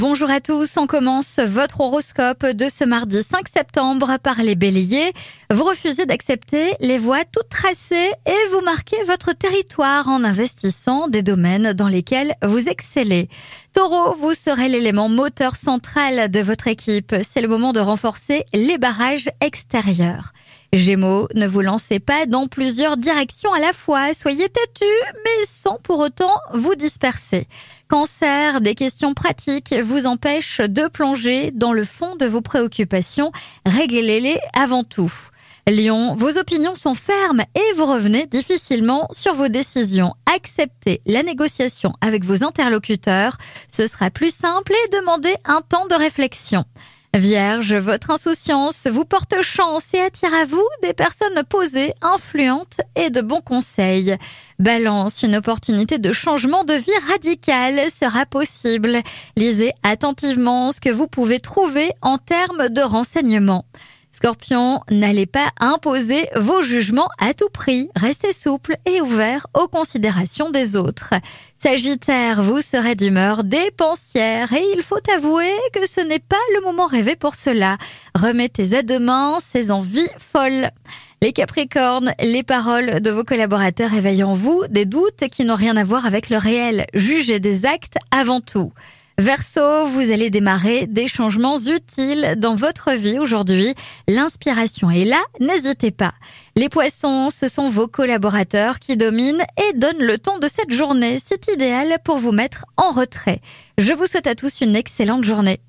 Bonjour à tous, on commence votre horoscope de ce mardi 5 septembre par les béliers. Vous refusez d'accepter les voies toutes tracées et vous marquez votre territoire en investissant des domaines dans lesquels vous excellez. Taureau, vous serez l'élément moteur central de votre équipe. C'est le moment de renforcer les barrages extérieurs. Gémeaux, ne vous lancez pas dans plusieurs directions à la fois. Soyez têtu, mais sans pour autant vous disperser. Cancer, des questions pratiques vous empêchent de plonger dans le fond de vos préoccupations. Réglez-les avant tout. Lion, vos opinions sont fermes et vous revenez difficilement sur vos décisions. Acceptez la négociation avec vos interlocuteurs. Ce sera plus simple et demandez un temps de réflexion. Vierge, votre insouciance vous porte chance et attire à vous des personnes posées, influentes et de bons conseils. Balance, une opportunité de changement de vie radical sera possible. Lisez attentivement ce que vous pouvez trouver en termes de renseignements. Scorpion, n'allez pas imposer vos jugements à tout prix. Restez souple et ouvert aux considérations des autres. Sagittaire, vous serez d'humeur dépensière et il faut avouer que ce n'est pas le moment rêvé pour cela. Remettez à demain ces envies folles. Les Capricornes, les paroles de vos collaborateurs éveillent en vous des doutes qui n'ont rien à voir avec le réel. Jugez des actes avant tout. Verseau, vous allez démarrer des changements utiles dans votre vie aujourd'hui. L'inspiration est là, n'hésitez pas. Les poissons, ce sont vos collaborateurs qui dominent et donnent le ton de cette journée. C'est idéal pour vous mettre en retrait. Je vous souhaite à tous une excellente journée.